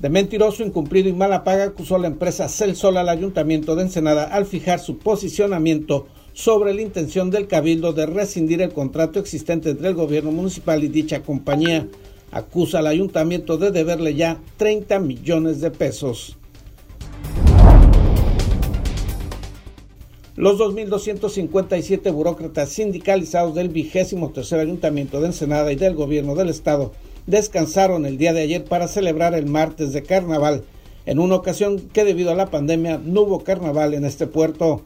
De mentiroso, incumplido y mala paga acusó la empresa Celsol al ayuntamiento de Ensenada al fijar su posicionamiento sobre la intención del cabildo de rescindir el contrato existente entre el gobierno municipal y dicha compañía. Acusa al ayuntamiento de deberle ya 30 millones de pesos. Los 2.257 burócratas sindicalizados del vigésimo tercer ayuntamiento de Ensenada y del gobierno del estado descansaron el día de ayer para celebrar el martes de carnaval, en una ocasión que debido a la pandemia no hubo carnaval en este puerto.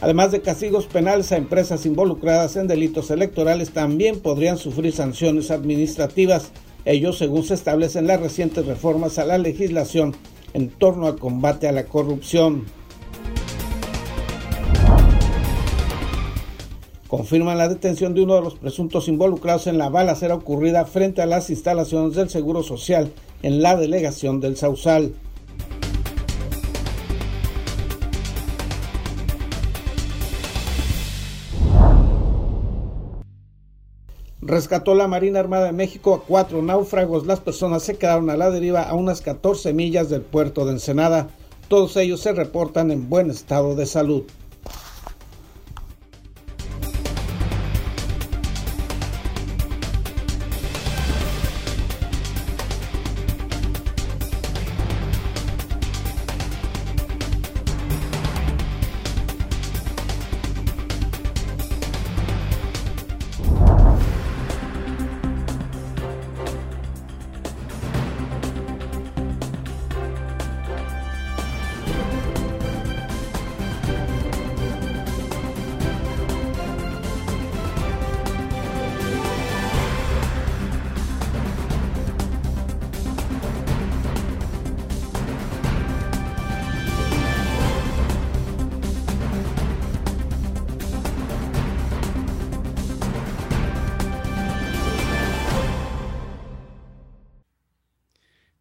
Además de castigos penales a empresas involucradas en delitos electorales, también podrían sufrir sanciones administrativas, ellos según se establecen las recientes reformas a la legislación en torno al combate a la corrupción. Confirman la detención de uno de los presuntos involucrados en la balacera ocurrida frente a las instalaciones del Seguro Social en la delegación del Sausal. Rescató la Marina Armada de México a cuatro náufragos. Las personas se quedaron a la deriva a unas 14 millas del puerto de Ensenada. Todos ellos se reportan en buen estado de salud.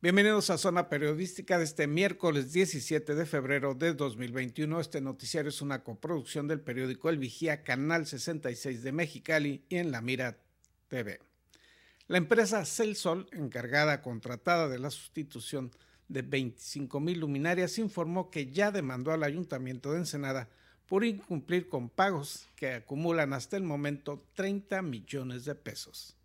Bienvenidos a Zona Periodística de este miércoles 17 de febrero de 2021. Este noticiario es una coproducción del periódico El Vigía, Canal 66 de Mexicali y en La Mira TV. La empresa Celsol, encargada contratada de la sustitución de 25 mil luminarias, informó que ya demandó al Ayuntamiento de Ensenada por incumplir con pagos que acumulan hasta el momento 30 millones de pesos.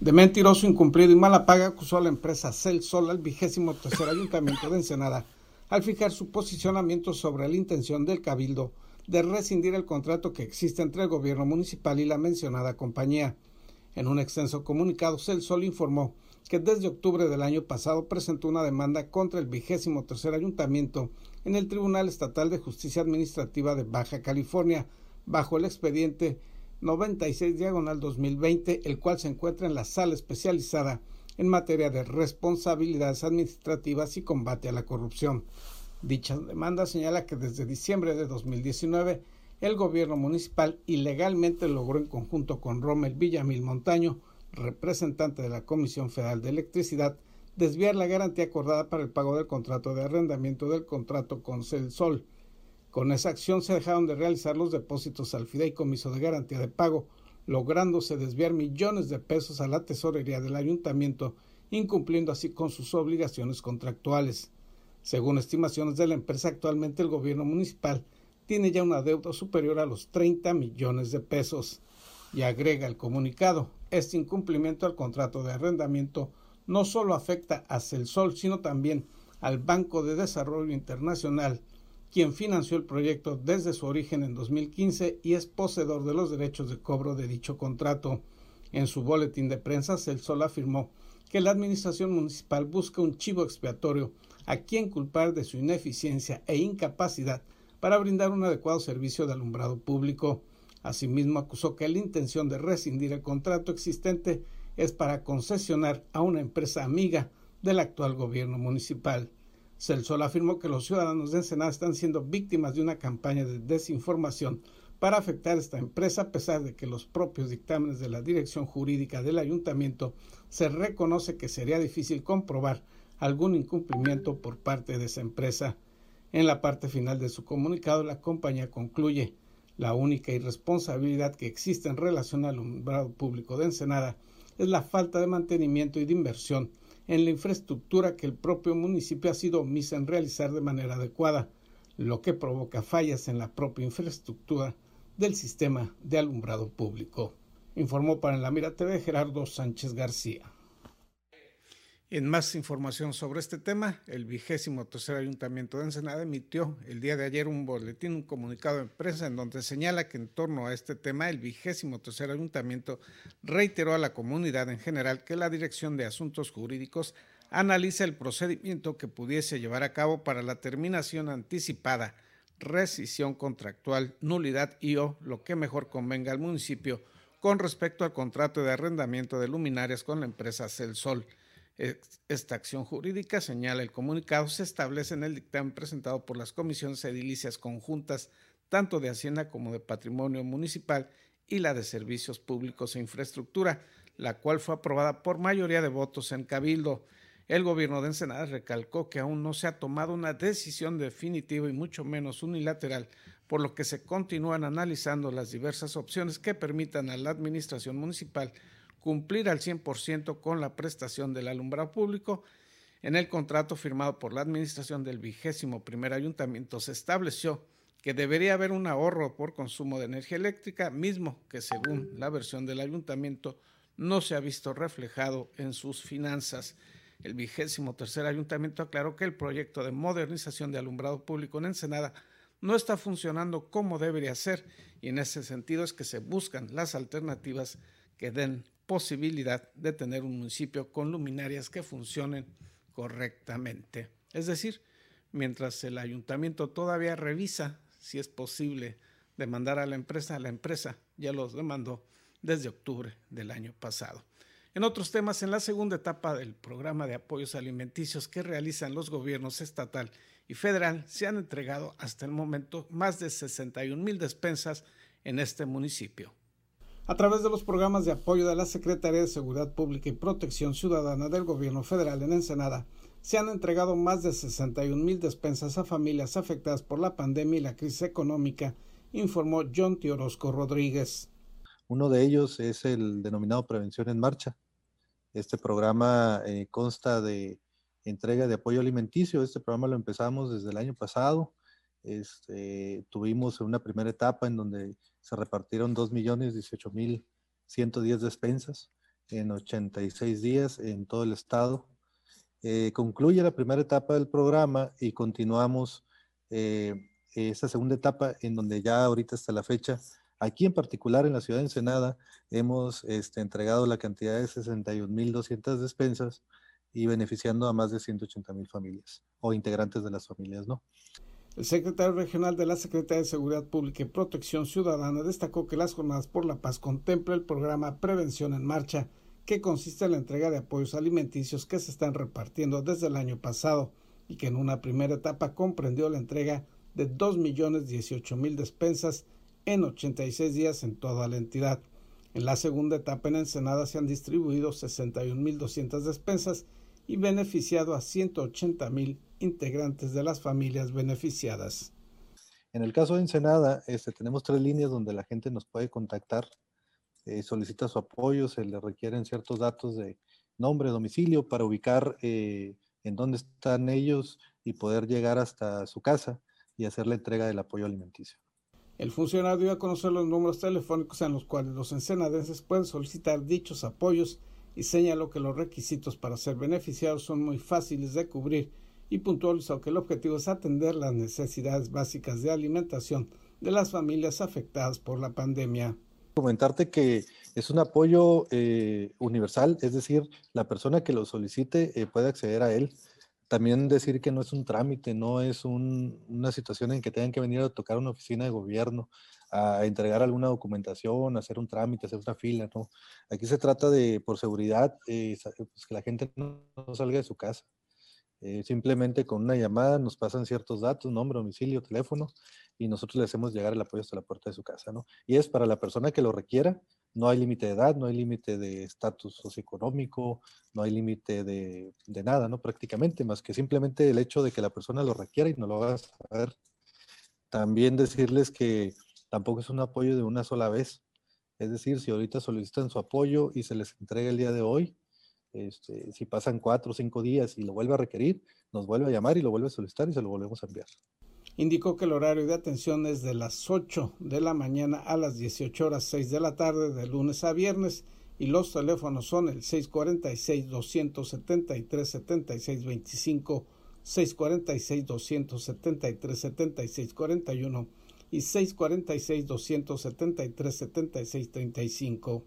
De mentiroso, incumplido y mala paga acusó a la empresa Celsol al vigésimo tercer ayuntamiento de Ensenada al fijar su posicionamiento sobre la intención del cabildo de rescindir el contrato que existe entre el gobierno municipal y la mencionada compañía. En un extenso comunicado, Celsol informó que desde octubre del año pasado presentó una demanda contra el vigésimo tercer ayuntamiento en el Tribunal Estatal de Justicia Administrativa de Baja California, bajo el expediente 96 diagonal 2020, el cual se encuentra en la sala especializada en materia de responsabilidades administrativas y combate a la corrupción. Dicha demanda señala que desde diciembre de 2019 el gobierno municipal ilegalmente logró en conjunto con Rommel Villamil Montaño, representante de la Comisión Federal de Electricidad, desviar la garantía acordada para el pago del contrato de arrendamiento del contrato con Celsol con esa acción se dejaron de realizar los depósitos al fideicomiso de garantía de pago, lográndose desviar millones de pesos a la tesorería del ayuntamiento, incumpliendo así con sus obligaciones contractuales. Según estimaciones de la empresa, actualmente el gobierno municipal tiene ya una deuda superior a los 30 millones de pesos. Y agrega el comunicado, este incumplimiento al contrato de arrendamiento no solo afecta a Celsol, sino también al Banco de Desarrollo Internacional, quien financió el proyecto desde su origen en 2015 y es poseedor de los derechos de cobro de dicho contrato. En su boletín de prensa, Celsol afirmó que la administración municipal busca un chivo expiatorio a quien culpar de su ineficiencia e incapacidad para brindar un adecuado servicio de alumbrado público. Asimismo, acusó que la intención de rescindir el contrato existente es para concesionar a una empresa amiga del actual gobierno municipal. Celsol afirmó que los ciudadanos de Ensenada están siendo víctimas de una campaña de desinformación para afectar a esta empresa, a pesar de que los propios dictámenes de la dirección jurídica del ayuntamiento se reconoce que sería difícil comprobar algún incumplimiento por parte de esa empresa. En la parte final de su comunicado, la compañía concluye la única irresponsabilidad que existe en relación al alumbrado público de Ensenada es la falta de mantenimiento y de inversión en la infraestructura que el propio municipio ha sido omiso en realizar de manera adecuada, lo que provoca fallas en la propia infraestructura del sistema de alumbrado público. Informó para la Mira TV Gerardo Sánchez García. En más información sobre este tema, el vigésimo tercer ayuntamiento de Ensenada emitió el día de ayer un boletín, un comunicado de prensa en donde señala que en torno a este tema el vigésimo tercer ayuntamiento reiteró a la comunidad en general que la Dirección de Asuntos Jurídicos analiza el procedimiento que pudiese llevar a cabo para la terminación anticipada, rescisión contractual, nulidad y o lo que mejor convenga al municipio con respecto al contrato de arrendamiento de luminarias con la empresa Celsol. Sol esta acción jurídica, señala el comunicado, se establece en el dictamen presentado por las comisiones edilicias conjuntas, tanto de Hacienda como de Patrimonio Municipal y la de Servicios Públicos e Infraestructura, la cual fue aprobada por mayoría de votos en Cabildo. El gobierno de Ensenada recalcó que aún no se ha tomado una decisión definitiva y mucho menos unilateral, por lo que se continúan analizando las diversas opciones que permitan a la administración municipal cumplir al 100% con la prestación del alumbrado público. En el contrato firmado por la administración del vigésimo primer ayuntamiento se estableció que debería haber un ahorro por consumo de energía eléctrica, mismo que según la versión del ayuntamiento no se ha visto reflejado en sus finanzas. El vigésimo tercer ayuntamiento aclaró que el proyecto de modernización de alumbrado público en Ensenada no está funcionando como debería ser y en ese sentido es que se buscan las alternativas que den posibilidad de tener un municipio con luminarias que funcionen correctamente. Es decir, mientras el ayuntamiento todavía revisa si es posible demandar a la empresa, la empresa ya los demandó desde octubre del año pasado. En otros temas, en la segunda etapa del programa de apoyos alimenticios que realizan los gobiernos estatal y federal, se han entregado hasta el momento más de 61 mil despensas en este municipio. A través de los programas de apoyo de la Secretaría de Seguridad Pública y Protección Ciudadana del Gobierno Federal en Ensenada, se han entregado más de 61 mil despensas a familias afectadas por la pandemia y la crisis económica, informó John Tiorosco Rodríguez. Uno de ellos es el denominado Prevención en Marcha. Este programa eh, consta de entrega de apoyo alimenticio. Este programa lo empezamos desde el año pasado. Este, tuvimos una primera etapa en donde se repartieron 2.018.110 despensas en 86 días en todo el estado. Eh, concluye la primera etapa del programa y continuamos eh, esa segunda etapa en donde ya ahorita hasta la fecha, aquí en particular en la ciudad de Ensenada, hemos este, entregado la cantidad de 61.200 despensas y beneficiando a más de 180.000 familias o integrantes de las familias, ¿no? El secretario regional de la Secretaría de Seguridad Pública y Protección Ciudadana destacó que las Jornadas por la Paz contempla el programa Prevención en Marcha, que consiste en la entrega de apoyos alimenticios que se están repartiendo desde el año pasado y que en una primera etapa comprendió la entrega de 2.018.000 despensas en 86 días en toda la entidad. En la segunda etapa en Ensenada se han distribuido 61.200 despensas y beneficiado a 180.000 integrantes de las familias beneficiadas. En el caso de Ensenada, este, tenemos tres líneas donde la gente nos puede contactar, eh, solicita su apoyo, se le requieren ciertos datos de nombre, domicilio para ubicar eh, en dónde están ellos y poder llegar hasta su casa y hacer la entrega del apoyo alimenticio. El funcionario dio a conocer los números telefónicos en los cuales los ensenadenses pueden solicitar dichos apoyos y señaló que los requisitos para ser beneficiados son muy fáciles de cubrir y puntualizó que el objetivo es atender las necesidades básicas de alimentación de las familias afectadas por la pandemia. Comentarte que es un apoyo eh, universal, es decir, la persona que lo solicite eh, puede acceder a él. También decir que no es un trámite, no es una situación en que tengan que venir a tocar una oficina de gobierno, a entregar alguna documentación, hacer un trámite, hacer una fila, ¿no? Aquí se trata de, por seguridad, eh, pues, que la gente no salga de su casa. Eh, simplemente con una llamada nos pasan ciertos datos, nombre, domicilio, teléfono, y nosotros le hacemos llegar el apoyo hasta la puerta de su casa, ¿no? Y es para la persona que lo requiera, no hay límite de edad, no hay límite de estatus socioeconómico, no hay límite de, de, nada, ¿no? Prácticamente, más que simplemente el hecho de que la persona lo requiera y no lo haga saber. También decirles que tampoco es un apoyo de una sola vez. Es decir, si ahorita solicitan su apoyo y se les entrega el día de hoy, este, si pasan cuatro o cinco días y lo vuelve a requerir, nos vuelve a llamar y lo vuelve a solicitar y se lo volvemos a enviar. Indicó que el horario de atención es de las 8 de la mañana a las 18 horas 6 de la tarde de lunes a viernes y los teléfonos son el 646-273-7625, 646-273-7641 y 646-273-7635.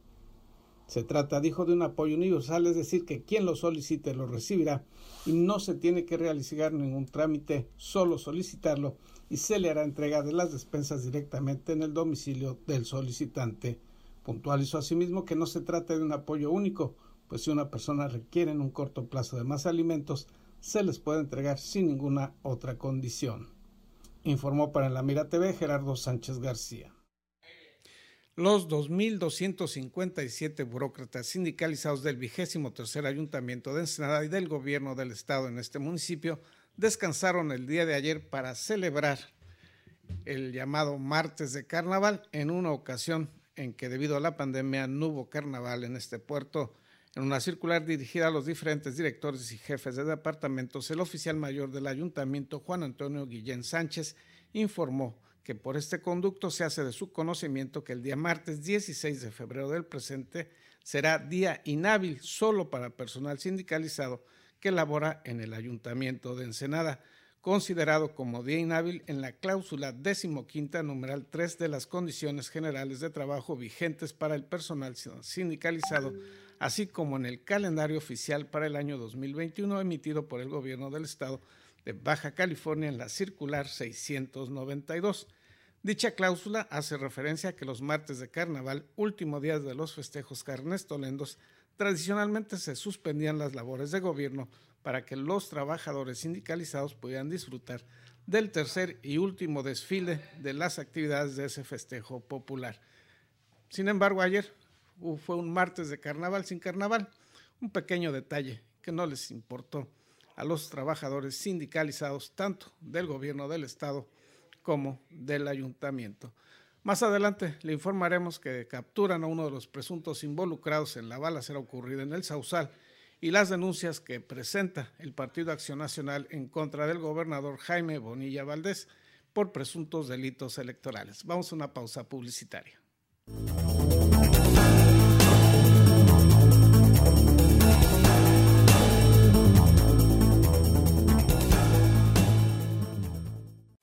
Se trata, dijo, de un apoyo universal, es decir, que quien lo solicite lo recibirá y no se tiene que realizar ningún trámite, solo solicitarlo y se le hará entrega de las despensas directamente en el domicilio del solicitante. Puntualizó asimismo que no se trata de un apoyo único, pues si una persona requiere en un corto plazo de más alimentos, se les puede entregar sin ninguna otra condición. Informó para la Mira TV Gerardo Sánchez García. Los 2.257 burócratas sindicalizados del vigésimo tercer ayuntamiento de Ensenada y del gobierno del estado en este municipio descansaron el día de ayer para celebrar el llamado martes de carnaval en una ocasión en que debido a la pandemia no hubo carnaval en este puerto. En una circular dirigida a los diferentes directores y jefes de departamentos, el oficial mayor del ayuntamiento, Juan Antonio Guillén Sánchez, informó que por este conducto se hace de su conocimiento que el día martes 16 de febrero del presente será día inhábil solo para personal sindicalizado que labora en el Ayuntamiento de Ensenada, considerado como día inhábil en la cláusula decimoquinta numeral 3 de las condiciones generales de trabajo vigentes para el personal sindicalizado, así como en el calendario oficial para el año 2021 emitido por el Gobierno del Estado de Baja California en la circular 692. Dicha cláusula hace referencia a que los martes de carnaval, último día de los festejos carnestolendos, tradicionalmente se suspendían las labores de gobierno para que los trabajadores sindicalizados pudieran disfrutar del tercer y último desfile de las actividades de ese festejo popular. Sin embargo, ayer fue un martes de carnaval sin carnaval, un pequeño detalle que no les importó a los trabajadores sindicalizados tanto del gobierno del estado como del ayuntamiento. Más adelante le informaremos que capturan a uno de los presuntos involucrados en la balacera ocurrida en el Sausal y las denuncias que presenta el Partido Acción Nacional en contra del gobernador Jaime Bonilla Valdés por presuntos delitos electorales. Vamos a una pausa publicitaria.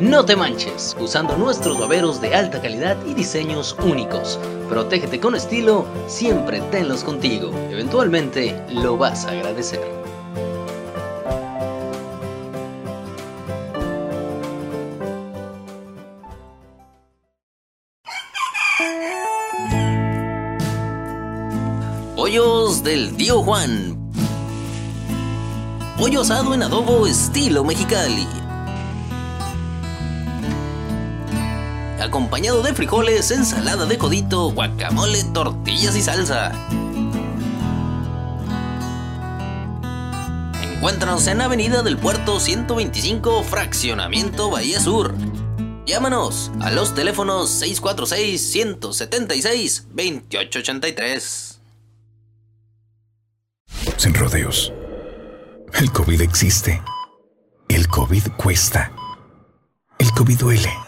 No te manches usando nuestros baberos de alta calidad y diseños únicos. Protégete con estilo, siempre tenlos contigo. Eventualmente lo vas a agradecer. Pollos del tío Juan. Pollo asado en adobo estilo mexicali acompañado de frijoles, ensalada de codito, guacamole, tortillas y salsa. Encuéntranos en Avenida del Puerto 125, Fraccionamiento Bahía Sur. Llámanos a los teléfonos 646-176-2883. Sin rodeos. El COVID existe. El COVID cuesta. El COVID duele.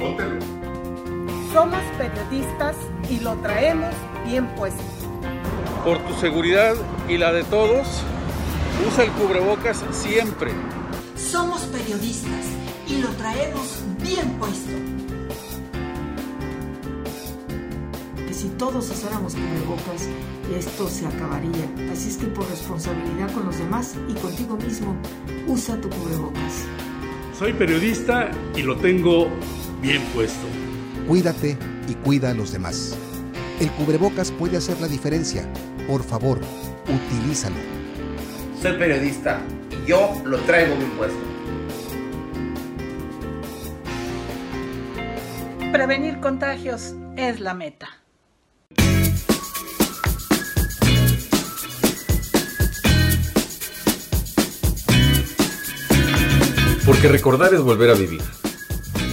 Póntelo. Somos periodistas y lo traemos bien puesto. Por tu seguridad y la de todos, usa el cubrebocas siempre. Somos periodistas y lo traemos bien puesto. Si todos usáramos cubrebocas, esto se acabaría. Así es que por responsabilidad con los demás y contigo mismo, usa tu cubrebocas. Soy periodista y lo tengo bien puesto. Cuídate y cuida a los demás. El cubrebocas puede hacer la diferencia. Por favor, utilízalo. Soy periodista y yo lo traigo bien puesto. Prevenir contagios es la meta. Porque recordar es volver a vivir.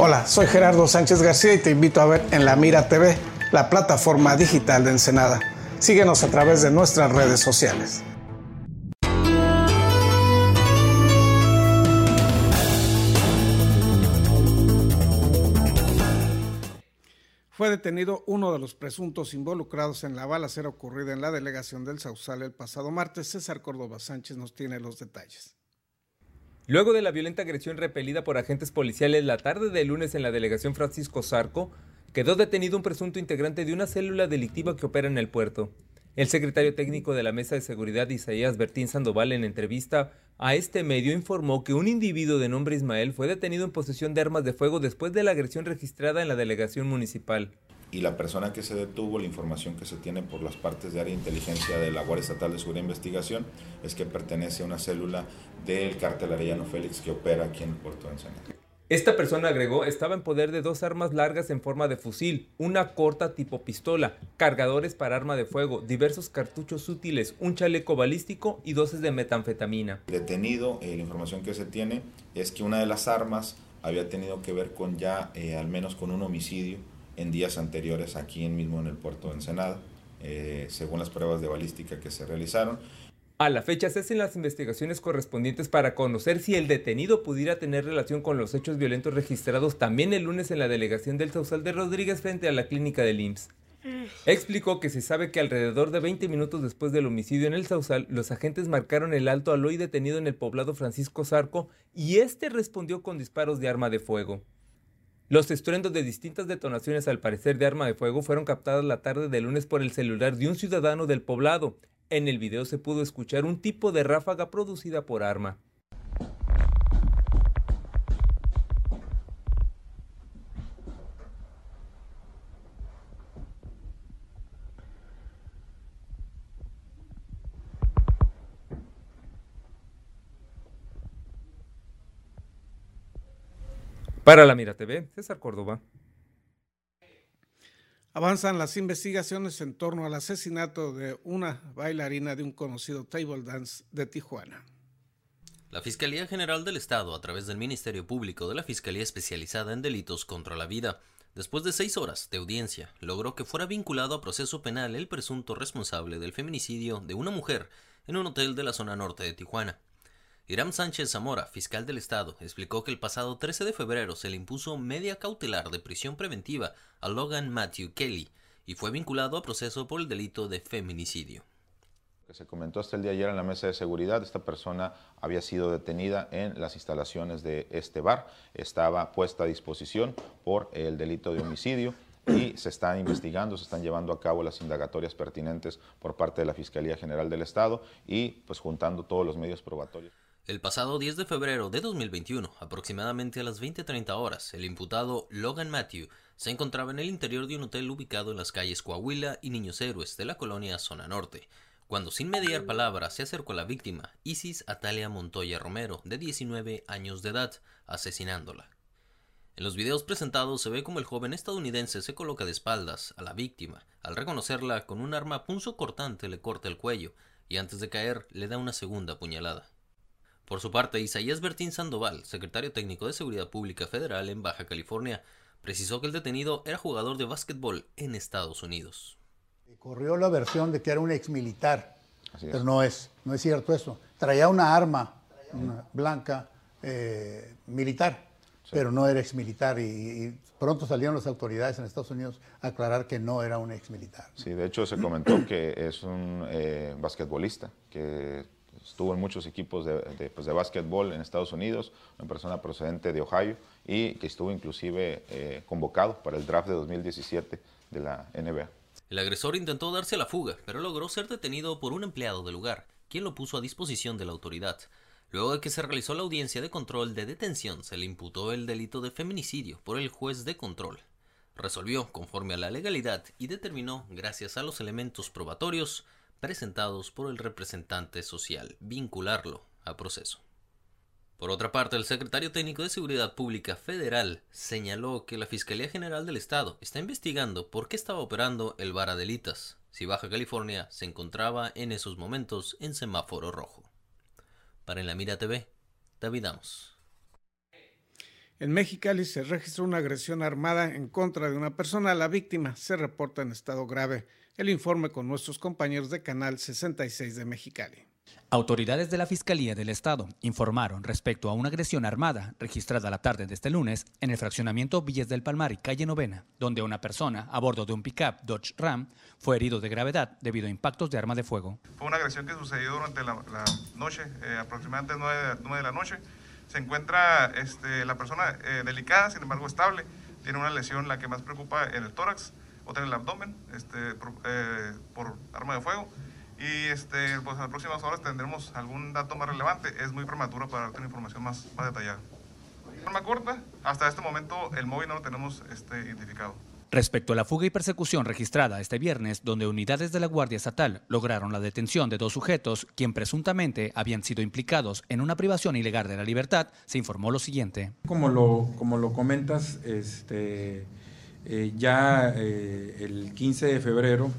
Hola, soy Gerardo Sánchez García y te invito a ver en La Mira TV, la plataforma digital de Ensenada. Síguenos a través de nuestras redes sociales. Fue detenido uno de los presuntos involucrados en la balacera ocurrida en la delegación del Sausal el pasado martes. César Córdoba Sánchez nos tiene los detalles. Luego de la violenta agresión repelida por agentes policiales la tarde de lunes en la delegación Francisco Zarco, quedó detenido un presunto integrante de una célula delictiva que opera en el puerto. El secretario técnico de la Mesa de Seguridad, Isaías Bertín Sandoval, en entrevista a este medio informó que un individuo de nombre Ismael fue detenido en posesión de armas de fuego después de la agresión registrada en la delegación municipal. Y la persona que se detuvo, la información que se tiene por las partes de área de inteligencia de la Guardia Estatal de Seguridad e Investigación, es que pertenece a una célula del cártel Arellano Félix que opera aquí en el puerto de Ensenada. Esta persona agregó estaba en poder de dos armas largas en forma de fusil, una corta tipo pistola, cargadores para arma de fuego, diversos cartuchos útiles, un chaleco balístico y dosis de metanfetamina. Detenido, eh, la información que se tiene es que una de las armas había tenido que ver con ya eh, al menos con un homicidio en días anteriores aquí en mismo en el puerto de Ensenada, eh, según las pruebas de balística que se realizaron. A la fecha se hacen las investigaciones correspondientes para conocer si el detenido pudiera tener relación con los hechos violentos registrados también el lunes en la delegación del Sausal de Rodríguez frente a la clínica del IMSS. Explicó que se sabe que alrededor de 20 minutos después del homicidio en el Sausal, los agentes marcaron el alto al hoy detenido en el poblado Francisco Zarco y este respondió con disparos de arma de fuego. Los estruendos de distintas detonaciones al parecer de arma de fuego fueron captadas la tarde del lunes por el celular de un ciudadano del poblado. En el video se pudo escuchar un tipo de ráfaga producida por arma. Para la Mira TV, César Córdoba. Avanzan las investigaciones en torno al asesinato de una bailarina de un conocido table dance de Tijuana. La Fiscalía General del Estado, a través del Ministerio Público de la Fiscalía Especializada en Delitos contra la Vida, después de seis horas de audiencia, logró que fuera vinculado a proceso penal el presunto responsable del feminicidio de una mujer en un hotel de la zona norte de Tijuana. Irán Sánchez Zamora, fiscal del Estado, explicó que el pasado 13 de febrero se le impuso media cautelar de prisión preventiva a Logan Matthew Kelly y fue vinculado a proceso por el delito de feminicidio. Se comentó hasta el día de ayer en la mesa de seguridad, esta persona había sido detenida en las instalaciones de este bar, estaba puesta a disposición por el delito de homicidio y se están investigando, se están llevando a cabo las indagatorias pertinentes por parte de la Fiscalía General del Estado y pues juntando todos los medios probatorios. El pasado 10 de febrero de 2021, aproximadamente a las 20.30 horas, el imputado Logan Matthew se encontraba en el interior de un hotel ubicado en las calles Coahuila y Niños Héroes de la colonia Zona Norte, cuando sin mediar palabra se acercó a la víctima, Isis Atalia Montoya Romero, de 19 años de edad, asesinándola. En los videos presentados se ve como el joven estadounidense se coloca de espaldas a la víctima. Al reconocerla, con un arma punzo cortante le corta el cuello y antes de caer le da una segunda puñalada. Por su parte, Isaías Bertín Sandoval, secretario técnico de Seguridad Pública Federal en Baja California, precisó que el detenido era jugador de básquetbol en Estados Unidos. Corrió la versión de que era un ex militar, pero no es, no es cierto eso. Traía una arma blanca eh, militar, pero no era ex militar y, pronto salieron las autoridades en Estados Unidos a aclarar que no era un ex militar. Sí, de hecho se comentó que es un eh, basquetbolista que estuvo en muchos equipos de, de, pues, de básquetbol en Estados Unidos, una persona procedente de Ohio y que estuvo inclusive eh, convocado para el draft de 2017 de la NBA. El agresor intentó darse la fuga, pero logró ser detenido por un empleado del lugar, quien lo puso a disposición de la autoridad. Luego de que se realizó la audiencia de control de detención, se le imputó el delito de feminicidio por el juez de control. Resolvió conforme a la legalidad y determinó, gracias a los elementos probatorios, presentados por el representante social, vincularlo a proceso. Por otra parte, el secretario técnico de Seguridad Pública Federal señaló que la Fiscalía General del Estado está investigando por qué estaba operando el bar Adelitas, si Baja California se encontraba en esos momentos en semáforo rojo. Para En la Mira TV, David Amos. En Mexicali se registró una agresión armada en contra de una persona. La víctima se reporta en estado grave. El informe con nuestros compañeros de Canal 66 de Mexicali. Autoridades de la Fiscalía del Estado informaron respecto a una agresión armada registrada la tarde de este lunes en el fraccionamiento Villas del Palmar y Calle Novena, donde una persona a bordo de un pickup Dodge Ram fue herido de gravedad debido a impactos de arma de fuego. Fue una agresión que sucedió durante la, noche, eh, aproximadamente 9 de, la noche. Se encuentra este, la persona eh, delicada, sin embargo estable. Tiene una lesión, la que más preocupa, en el tórax, otra en el abdomen, este, por, eh, por arma de fuego y este, pues en las próximas horas tendremos algún dato más relevante. Es muy prematuro para darte una información más, más detallada. De forma corta, hasta este momento el móvil no lo tenemos este, identificado. Respecto a la fuga y persecución registrada este viernes, donde unidades de la Guardia Estatal lograron la detención de dos sujetos, quien presuntamente habían sido implicados en una privación ilegal de la libertad, se informó lo siguiente. Como lo, como lo comentas, este, eh, ya eh, el 15 de febrero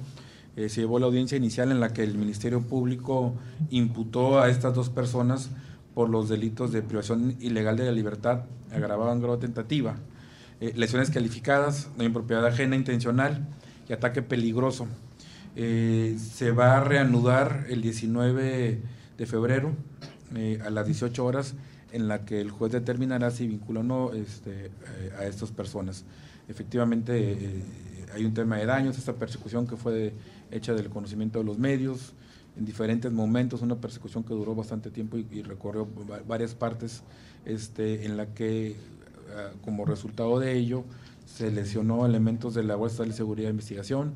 eh, se llevó la audiencia inicial en la que el Ministerio Público imputó a estas dos personas por los delitos de privación ilegal de la libertad, agravado en grado tentativa, lesiones calificadas, no impropiedad ajena intencional y ataque peligroso. Se va a reanudar el 19 de febrero a las 18 horas en la que el juez determinará si vincula o no este, a estas personas. Efectivamente, hay un tema de daños, esta persecución que fue hecha del conocimiento de los medios, en diferentes momentos, una persecución que duró bastante tiempo y, recorrió varias partes, este, en la que ah, como resultado de ello se lesionó elementos de la Bolsa de Seguridad de Investigación,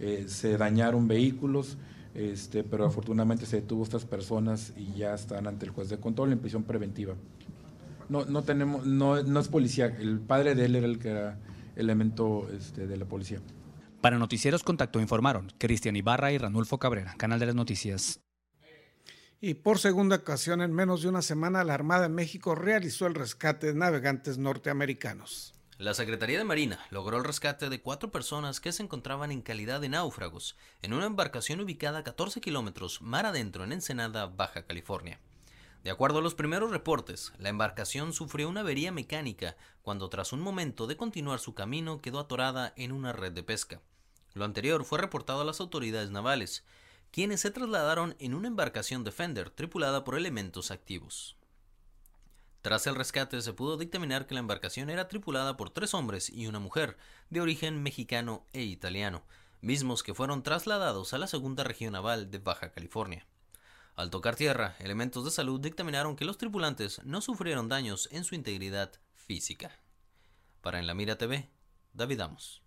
eh, se dañaron vehículos, este, pero afortunadamente se detuvo estas personas y ya están ante el juez de control en prisión preventiva. No, no tenemos, no, no es policía, el padre de él era el que era elemento este, de la policía. Para Noticieros Contacto informaron Cristian Ibarra y Ranulfo Cabrera, Canal de las Noticias. Y por segunda ocasión en menos de una semana, la Armada de México realizó el rescate de navegantes norteamericanos. La Secretaría de Marina logró el rescate de cuatro personas que se encontraban en calidad de náufragos en una embarcación ubicada a 14 kilómetros mar adentro en Ensenada, Baja California. De acuerdo a los primeros reportes, la embarcación sufrió una avería mecánica cuando tras un momento de continuar su camino quedó atorada en una red de pesca. Lo anterior fue reportado a las autoridades navales, quienes se trasladaron en una embarcación Defender tripulada por elementos activos. Tras el rescate se pudo dictaminar que la embarcación era tripulada por tres hombres y una mujer, de origen mexicano e italiano, mismos que fueron trasladados a la segunda región naval de Baja California. Al tocar tierra, elementos de salud dictaminaron que los tripulantes no sufrieron daños en su integridad física. Para En la Mira TV, David Amos.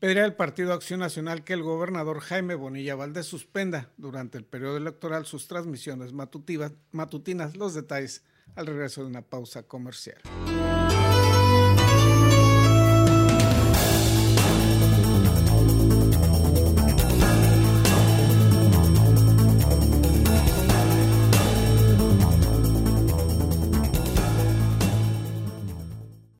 Pedirá el Partido Acción Nacional que el gobernador Jaime Bonilla Valdés suspenda durante el periodo electoral sus transmisiones matutinas. Los detalles al regreso de una pausa comercial.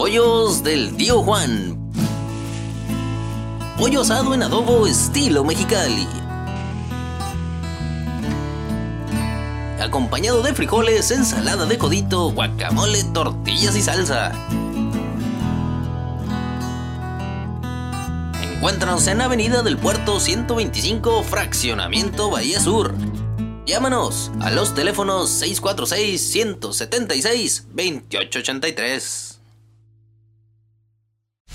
Pollos del tío Juan. Pollo asado en adobo estilo mexicali. Acompañado de frijoles, ensalada de codito, guacamole, tortillas y salsa. Encuéntranos en Avenida del Puerto 125, Fraccionamiento Bahía Sur. Llámanos a los teléfonos 646-176-2883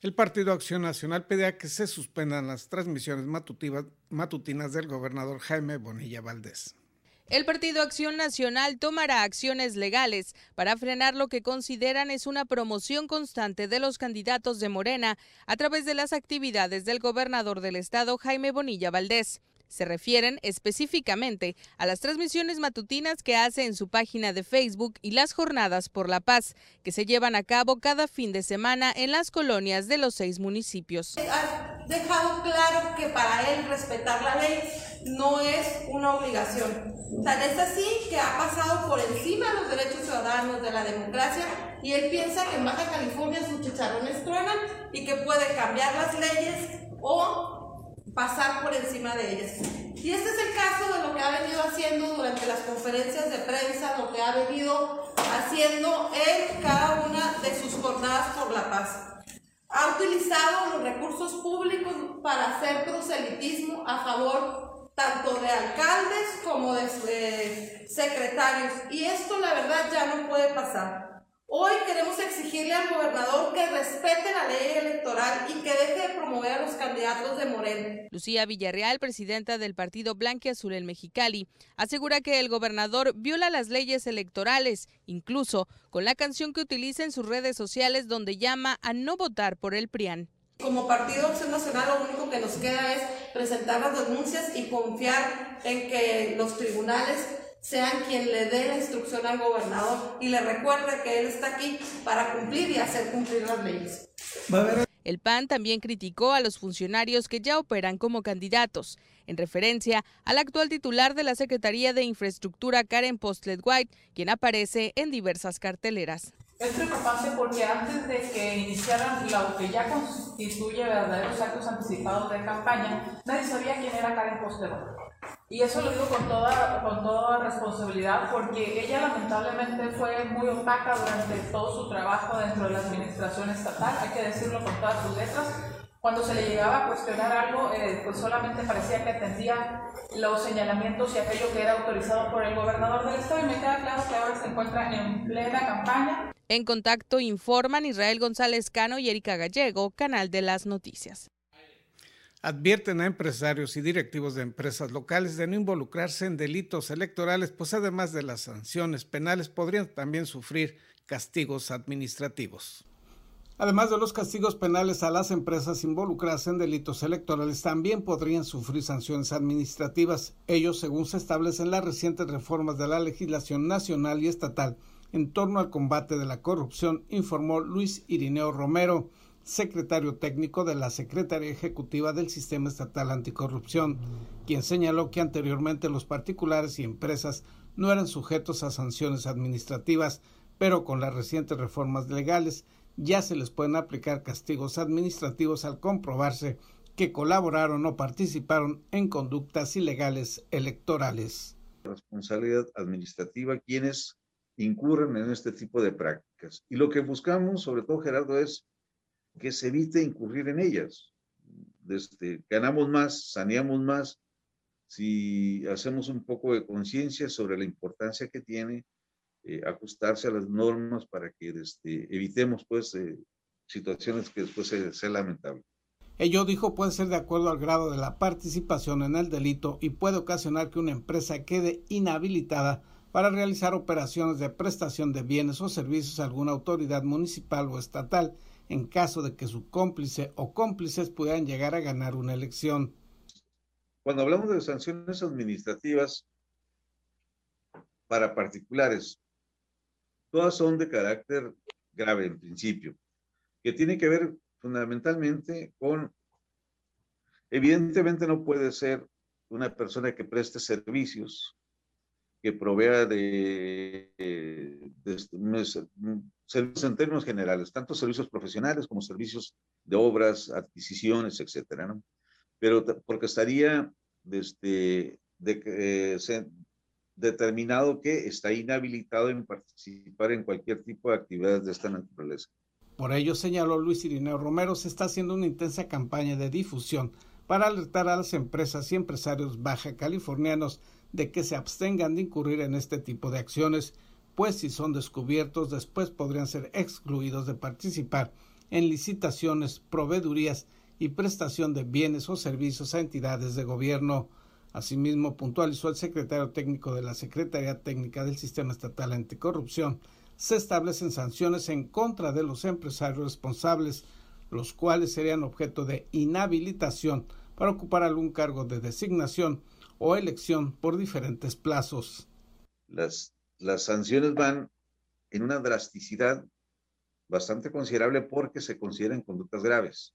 El Partido Acción Nacional pide que se suspendan las transmisiones matutinas del gobernador Jaime Bonilla Valdés. El Partido Acción Nacional tomará acciones legales para frenar lo que consideran es una promoción constante de los candidatos de Morena a través de las actividades del gobernador del estado Jaime Bonilla Valdés. Se refieren específicamente a las transmisiones matutinas que hace en su página de Facebook y las jornadas por la paz que se llevan a cabo cada fin de semana en las colonias de los seis municipios. Ha dejado claro que para él respetar la ley no es una obligación. Sea, es así que ha pasado por encima de los derechos ciudadanos de la democracia y él piensa que en Baja California sus chicharrones truenan y que puede cambiar las leyes o pasar por encima de ellas. Y este es el caso de lo que ha venido haciendo durante las conferencias de prensa, lo que ha venido haciendo en cada una de sus jornadas por la paz. Ha utilizado los recursos públicos para hacer proselitismo a favor tanto de alcaldes como de eh, secretarios. Y esto la verdad ya no puede pasar. Hoy queremos exigirle al gobernador que respete la ley electoral y que deje de promover a los candidatos de Morena. Lucía Villarreal, presidenta del partido Azul en Mexicali, asegura que el gobernador viola las leyes electorales, incluso con la canción que utiliza en sus redes sociales donde llama a no votar por el PRIAN. Como Partido Acción Nacional lo único que nos queda es presentar las denuncias y confiar en que los tribunales sean quien le dé la instrucción al gobernador y le recuerde que él está aquí para cumplir y hacer cumplir las leyes. El PAN también criticó a los funcionarios que ya operan como candidatos, en referencia al actual titular de la Secretaría de Infraestructura, Karen Postlet White, quien aparece en diversas carteleras. Es preocupante porque antes de que iniciaran lo que ya constituye verdaderos actos anticipados de campaña, nadie sabía quién era Karen White. Y eso lo digo con toda, con toda responsabilidad porque ella lamentablemente fue muy opaca durante todo su trabajo dentro de la administración estatal, hay que decirlo con todas sus letras. Cuando se le llegaba a cuestionar algo, eh, pues solamente parecía que atendía los señalamientos y aquello que era autorizado por el gobernador del estado y me queda claro que ahora se encuentra en plena campaña. En contacto informan Israel González Cano y Erika Gallego, Canal de las Noticias advierten a empresarios y directivos de empresas locales de no involucrarse en delitos electorales, pues además de las sanciones penales podrían también sufrir castigos administrativos. Además de los castigos penales a las empresas involucradas en delitos electorales, también podrían sufrir sanciones administrativas, ellos según se establecen las recientes reformas de la legislación nacional y estatal en torno al combate de la corrupción, informó Luis Irineo Romero secretario técnico de la Secretaría Ejecutiva del Sistema Estatal Anticorrupción, quien señaló que anteriormente los particulares y empresas no eran sujetos a sanciones administrativas, pero con las recientes reformas legales ya se les pueden aplicar castigos administrativos al comprobarse que colaboraron o participaron en conductas ilegales electorales. Responsabilidad administrativa quienes incurren en este tipo de prácticas. Y lo que buscamos, sobre todo Gerardo, es que se evite incurrir en ellas. Desde, ganamos más, saneamos más, si hacemos un poco de conciencia sobre la importancia que tiene eh, ajustarse a las normas para que este, evitemos pues eh, situaciones que después sean lamentables. Ello dijo puede ser de acuerdo al grado de la participación en el delito y puede ocasionar que una empresa quede inhabilitada para realizar operaciones de prestación de bienes o servicios a alguna autoridad municipal o estatal en caso de que su cómplice o cómplices puedan llegar a ganar una elección. Cuando hablamos de sanciones administrativas para particulares, todas son de carácter grave en principio, que tiene que ver fundamentalmente con, evidentemente no puede ser una persona que preste servicios, que provea de, servicios en términos generales, tanto servicios profesionales como servicios de obras, adquisiciones, etcétera. Pero porque estaría de, eh, determinado que está inhabilitado en participar en cualquier tipo de actividades de esta naturaleza. Por ello, señaló Luis Irineo Romero, se está haciendo una intensa campaña de difusión para alertar a las empresas y empresarios baja californianos de que se abstengan de incurrir en este tipo de acciones pues si son descubiertos después podrían ser excluidos de participar en licitaciones, proveedurías y prestación de bienes o servicios a entidades de gobierno. Asimismo, puntualizó el secretario técnico de la Secretaría Técnica del Sistema Estatal Anticorrupción, se establecen sanciones en contra de los empresarios responsables, los cuales serían objeto de inhabilitación para ocupar algún cargo de designación o elección por diferentes plazos. Las las sanciones van en una drasticidad bastante considerable porque se consideran conductas graves.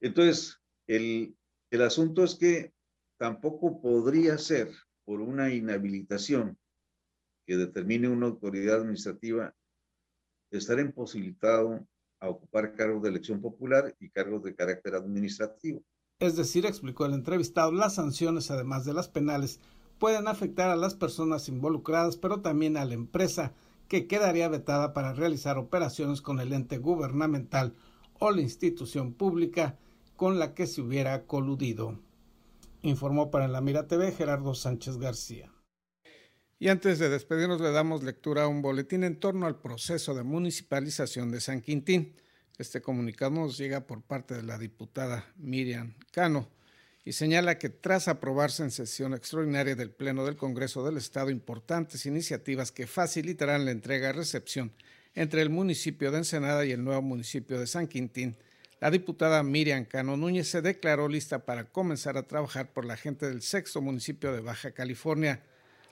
Entonces, el, el asunto es que tampoco podría ser por una inhabilitación que determine una autoridad administrativa estar imposibilitado a ocupar cargos de elección popular y cargos de carácter administrativo. Es decir, explicó el entrevistado, las sanciones, además de las penales, pueden afectar a las personas involucradas, pero también a la empresa, que quedaría vetada para realizar operaciones con el ente gubernamental o la institución pública con la que se hubiera coludido. Informó para la Mira TV Gerardo Sánchez García. Y antes de despedirnos le damos lectura a un boletín en torno al proceso de municipalización de San Quintín. Este comunicado nos llega por parte de la diputada Miriam Cano y señala que tras aprobarse en sesión extraordinaria del Pleno del Congreso del Estado importantes iniciativas que facilitarán la entrega y recepción entre el municipio de Ensenada y el nuevo municipio de San Quintín, la diputada Miriam Cano Núñez se declaró lista para comenzar a trabajar por la gente del sexto municipio de Baja California.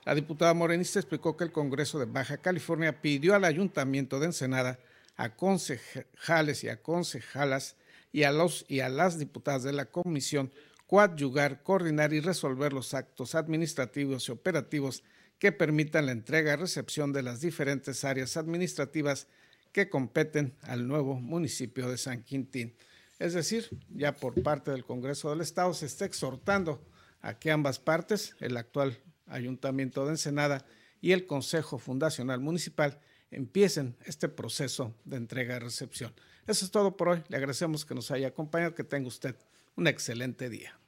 La diputada morenista explicó que el Congreso de Baja California pidió al Ayuntamiento de Ensenada, a concejales y a concejalas y a los y a las diputadas de la comisión coadyugar, coordinar y resolver los actos administrativos y operativos que permitan la entrega y recepción de las diferentes áreas administrativas que competen al nuevo municipio de San Quintín. Es decir, ya por parte del Congreso del Estado se está exhortando a que ambas partes, el actual Ayuntamiento de Ensenada y el Consejo Fundacional Municipal, empiecen este proceso de entrega y recepción. Eso es todo por hoy. Le agradecemos que nos haya acompañado. Que tenga usted un excelente día.